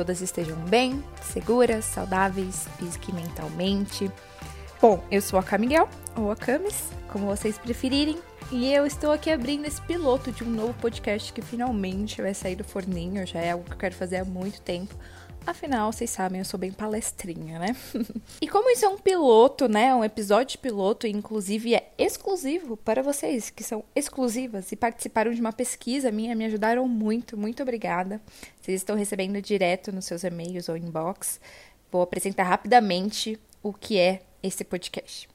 Todas estejam bem, seguras, saudáveis, física e mentalmente. Bom, eu sou a Camiguel, ou a Camis, como vocês preferirem, e eu estou aqui abrindo esse piloto de um novo podcast que finalmente vai sair do forninho, já é algo que eu quero fazer há muito tempo. Afinal, vocês sabem, eu sou bem palestrinha, né? e como isso é um piloto, né? Um episódio piloto, inclusive é exclusivo para vocês, que são exclusivas e participaram de uma pesquisa minha, me ajudaram muito, muito obrigada. Vocês estão recebendo direto nos seus e-mails ou inbox. Vou apresentar rapidamente o que é esse podcast.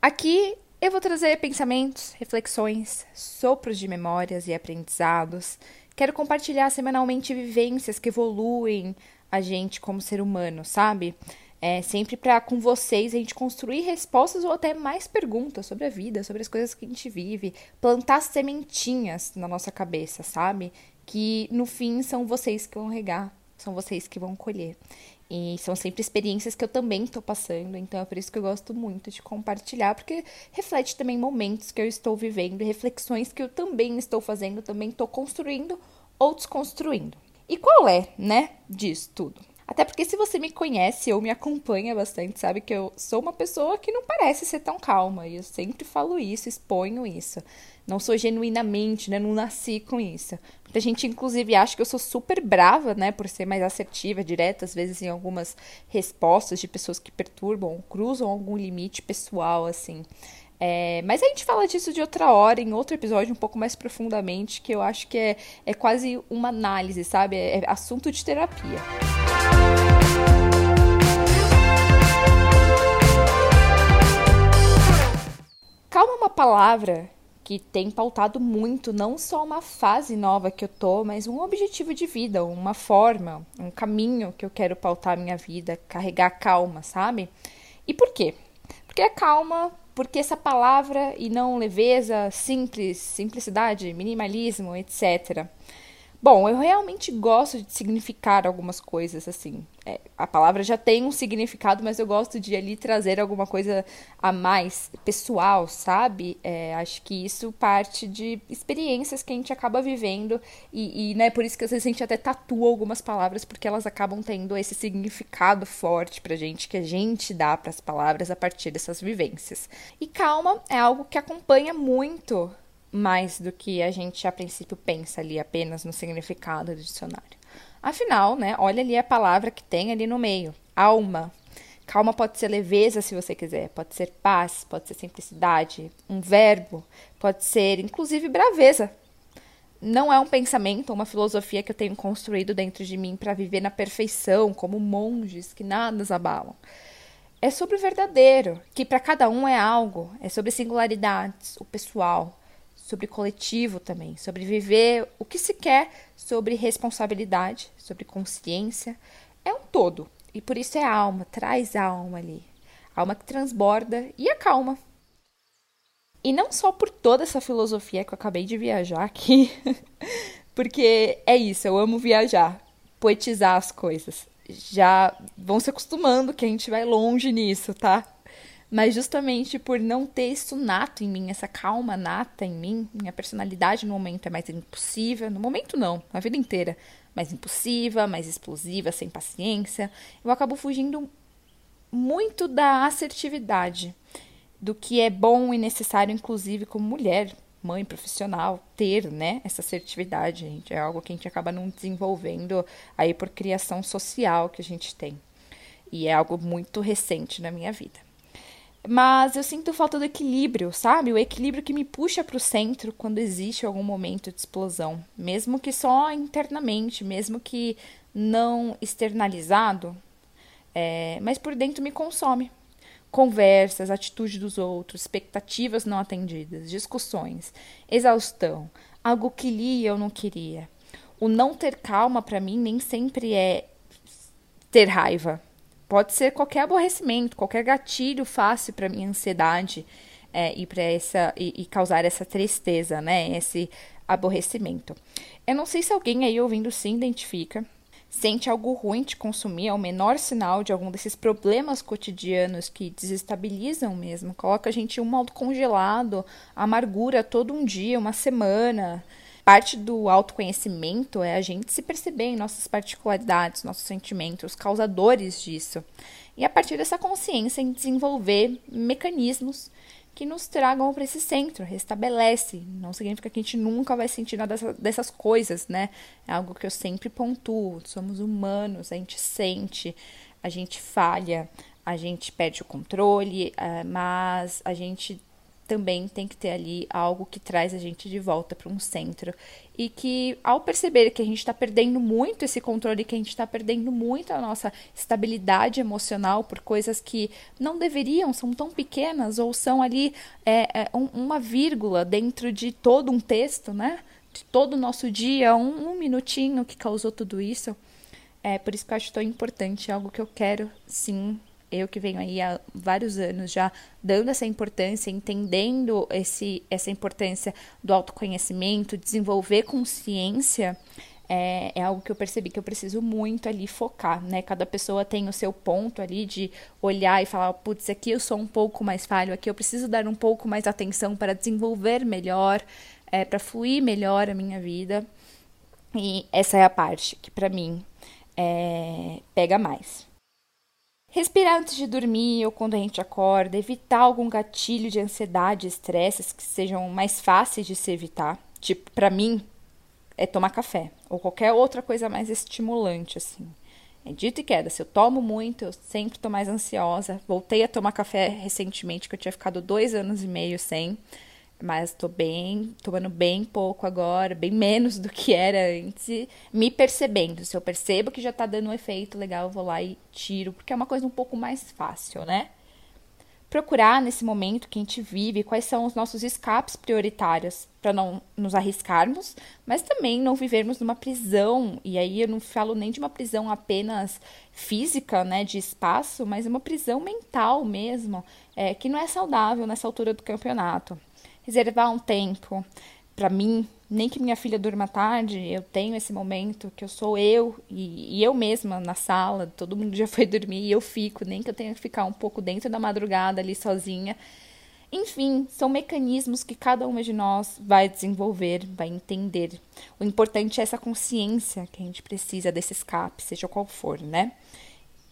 Aqui eu vou trazer pensamentos, reflexões, sopros de memórias e aprendizados. Quero compartilhar semanalmente vivências que evoluem a gente como ser humano, sabe? É sempre para com vocês a gente construir respostas ou até mais perguntas sobre a vida, sobre as coisas que a gente vive, plantar sementinhas na nossa cabeça, sabe? Que no fim são vocês que vão regar, são vocês que vão colher. E são sempre experiências que eu também estou passando, então é por isso que eu gosto muito de compartilhar, porque reflete também momentos que eu estou vivendo, reflexões que eu também estou fazendo, também estou construindo ou desconstruindo. E qual é, né, disso tudo? Até porque se você me conhece ou me acompanha bastante, sabe que eu sou uma pessoa que não parece ser tão calma. E eu sempre falo isso, exponho isso. Não sou genuinamente, né? Não nasci com isso. Muita gente, inclusive, acha que eu sou super brava, né? Por ser mais assertiva, direta, às vezes em algumas respostas de pessoas que perturbam, cruzam algum limite pessoal, assim. É, mas a gente fala disso de outra hora, em outro episódio, um pouco mais profundamente, que eu acho que é, é quase uma análise, sabe? É, é assunto de terapia. Calma é uma palavra que tem pautado muito, não só uma fase nova que eu tô, mas um objetivo de vida, uma forma, um caminho que eu quero pautar a minha vida, carregar calma, sabe? E por quê? Porque a calma porque essa palavra e não leveza, simples, simplicidade, minimalismo, etc. Bom, eu realmente gosto de significar algumas coisas, assim. É, a palavra já tem um significado, mas eu gosto de ali trazer alguma coisa a mais pessoal, sabe? É, acho que isso parte de experiências que a gente acaba vivendo e, e, né, por isso que às vezes a gente até tatua algumas palavras, porque elas acabam tendo esse significado forte pra gente, que a gente dá para as palavras a partir dessas vivências. E calma é algo que acompanha muito mais do que a gente a princípio pensa ali apenas no significado do dicionário. Afinal, né, olha ali a palavra que tem ali no meio, alma. Calma pode ser leveza se você quiser, pode ser paz, pode ser simplicidade, um verbo, pode ser inclusive braveza. Não é um pensamento, uma filosofia que eu tenho construído dentro de mim para viver na perfeição, como monges que nada nos abalam. É sobre o verdadeiro, que para cada um é algo, é sobre singularidades, o pessoal, sobre coletivo também, sobre viver o que se quer, sobre responsabilidade, sobre consciência. É um todo. E por isso é alma, traz alma ali. Alma que transborda e acalma. E não só por toda essa filosofia que eu acabei de viajar aqui, porque é isso, eu amo viajar, poetizar as coisas. Já vão se acostumando que a gente vai longe nisso, tá? Mas justamente por não ter isso nato em mim, essa calma nata em mim, minha personalidade no momento é mais impulsiva, no momento não, a vida inteira, mais impulsiva, mais explosiva, sem paciência, eu acabo fugindo muito da assertividade, do que é bom e necessário, inclusive como mulher, mãe profissional, ter, né, essa assertividade, gente, é algo que a gente acaba não desenvolvendo aí por criação social que a gente tem. E é algo muito recente na minha vida. Mas eu sinto falta do equilíbrio, sabe? O equilíbrio que me puxa para o centro quando existe algum momento de explosão, mesmo que só internamente, mesmo que não externalizado, é, mas por dentro me consome. Conversas, atitude dos outros, expectativas não atendidas, discussões, exaustão, algo que li e eu não queria. O não ter calma para mim nem sempre é ter raiva, Pode ser qualquer aborrecimento, qualquer gatilho fácil para minha ansiedade é, e para essa e, e, causar essa tristeza, né? Esse aborrecimento. Eu não sei se alguém aí ouvindo se identifica, sente algo ruim de consumir, é o menor sinal de algum desses problemas cotidianos que desestabilizam mesmo, coloca a gente um modo congelado, amargura todo um dia, uma semana. Parte do autoconhecimento é a gente se perceber em nossas particularidades, nossos sentimentos, os causadores disso. E a partir dessa consciência, em desenvolver mecanismos que nos tragam para esse centro, restabelece. Não significa que a gente nunca vai sentir nada dessas coisas, né? É algo que eu sempre pontuo. Somos humanos, a gente sente, a gente falha, a gente perde o controle, eh, mas a gente também tem que ter ali algo que traz a gente de volta para um centro. E que, ao perceber que a gente está perdendo muito esse controle, que a gente está perdendo muito a nossa estabilidade emocional por coisas que não deveriam, são tão pequenas, ou são ali é, é, um, uma vírgula dentro de todo um texto, né? De todo o nosso dia, um, um minutinho que causou tudo isso. É por isso que eu acho tão importante, é algo que eu quero, sim, eu que venho aí há vários anos já dando essa importância, entendendo esse, essa importância do autoconhecimento, desenvolver consciência, é, é, algo que eu percebi que eu preciso muito ali focar, né? Cada pessoa tem o seu ponto ali de olhar e falar, putz, aqui eu sou um pouco mais falho, aqui eu preciso dar um pouco mais atenção para desenvolver melhor, é, para fluir melhor a minha vida. E essa é a parte que para mim é, pega mais. Respirar antes de dormir ou quando a gente acorda, evitar algum gatilho de ansiedade, estresses que sejam mais fáceis de se evitar. Tipo, para mim, é tomar café ou qualquer outra coisa mais estimulante, assim. É dito e queda, se eu tomo muito, eu sempre tô mais ansiosa. Voltei a tomar café recentemente, que eu tinha ficado dois anos e meio sem mas tô bem, tomando bem pouco agora, bem menos do que era antes, me percebendo. Se eu percebo que já tá dando um efeito legal, eu vou lá e tiro, porque é uma coisa um pouco mais fácil, né? Procurar nesse momento que a gente vive quais são os nossos escapes prioritários para não nos arriscarmos, mas também não vivermos numa prisão. E aí eu não falo nem de uma prisão apenas física, né, de espaço, mas uma prisão mental mesmo, é, que não é saudável nessa altura do campeonato reservar um tempo para mim, nem que minha filha durma tarde, eu tenho esse momento que eu sou eu e, e, eu mesma na sala, todo mundo já foi dormir e eu fico, nem que eu tenha que ficar um pouco dentro da madrugada ali sozinha. Enfim, são mecanismos que cada uma de nós vai desenvolver, vai entender. O importante é essa consciência que a gente precisa desse escape, seja qual for, né?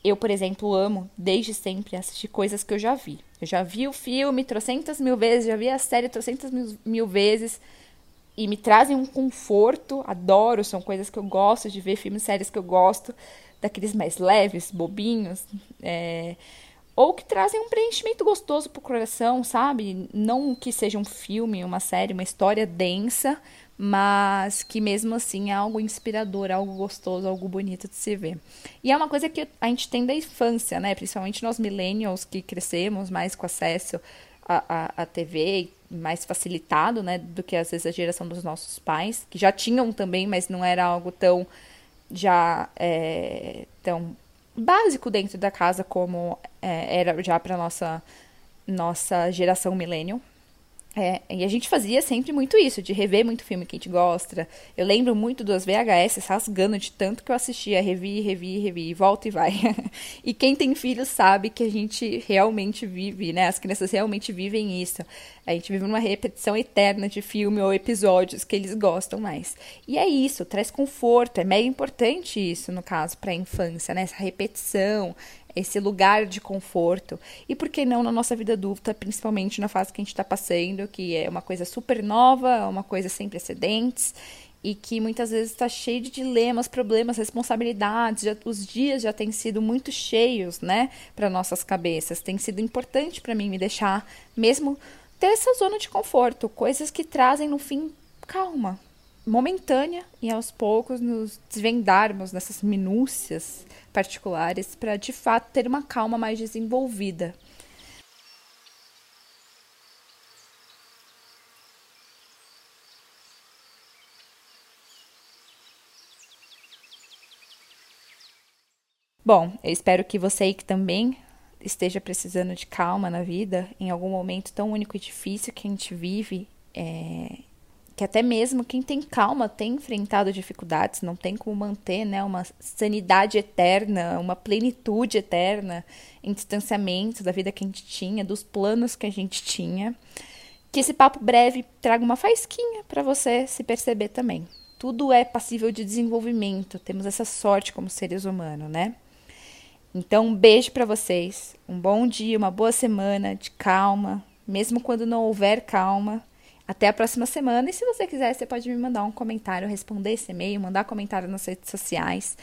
Eu, por exemplo, amo desde sempre assistir coisas que eu já vi. Eu já vi o filme trocentas mil vezes, já vi a série trocentas mil, mil vezes e me trazem um conforto. Adoro, são coisas que eu gosto de ver, filmes, séries que eu gosto, daqueles mais leves, bobinhos. É, ou que trazem um preenchimento gostoso pro coração, sabe? Não que seja um filme, uma série, uma história densa, mas que mesmo assim é algo inspirador, algo gostoso, algo bonito de se ver. E é uma coisa que a gente tem da infância, né? Principalmente nós millennials que crescemos mais com acesso à, à, à TV, mais facilitado, né? Do que às vezes a geração dos nossos pais, que já tinham também, mas não era algo tão já é, tão básico dentro da casa como é, era já para nossa nossa geração millennial. É, e a gente fazia sempre muito isso, de rever muito filme que a gente gosta. Eu lembro muito dos VHS rasgando de tanto que eu assistia, revi, revi, revi, volta e vai. e quem tem filhos sabe que a gente realmente vive, né? As crianças realmente vivem isso. A gente vive numa repetição eterna de filme ou episódios que eles gostam mais. E é isso, traz conforto, é mega importante isso, no caso, para a infância, né? Essa repetição, esse lugar de conforto. E por que não na nossa vida adulta, principalmente na fase que a gente está passando, que é uma coisa super nova, uma coisa sem precedentes e que muitas vezes está cheio de dilemas, problemas, responsabilidades. Já, os dias já têm sido muito cheios, né, para nossas cabeças. Tem sido importante para mim me deixar mesmo ter essa zona de conforto, coisas que trazem no fim calma, momentânea e aos poucos nos desvendarmos nessas minúcias particulares para de fato ter uma calma mais desenvolvida. Bom, eu espero que você aí que também esteja precisando de calma na vida, em algum momento tão único e difícil que a gente vive, é, que até mesmo quem tem calma tem enfrentado dificuldades, não tem como manter né, uma sanidade eterna, uma plenitude eterna em distanciamento da vida que a gente tinha, dos planos que a gente tinha. que esse papo breve traga uma faísquinha para você se perceber também. Tudo é passível de desenvolvimento, temos essa sorte como seres humanos, né? Então, um beijo para vocês, um bom dia, uma boa semana de calma, mesmo quando não houver calma. Até a próxima semana. E se você quiser, você pode me mandar um comentário, responder esse e-mail, mandar comentário nas redes sociais,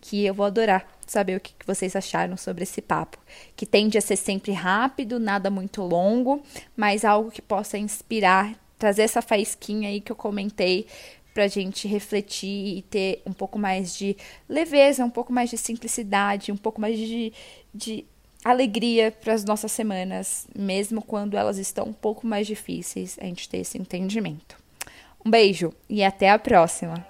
que eu vou adorar saber o que vocês acharam sobre esse papo. Que tende a ser sempre rápido, nada muito longo, mas algo que possa inspirar, trazer essa faísquinha aí que eu comentei para gente refletir e ter um pouco mais de leveza, um pouco mais de simplicidade, um pouco mais de, de alegria para as nossas semanas, mesmo quando elas estão um pouco mais difíceis, a gente ter esse entendimento. Um beijo e até a próxima!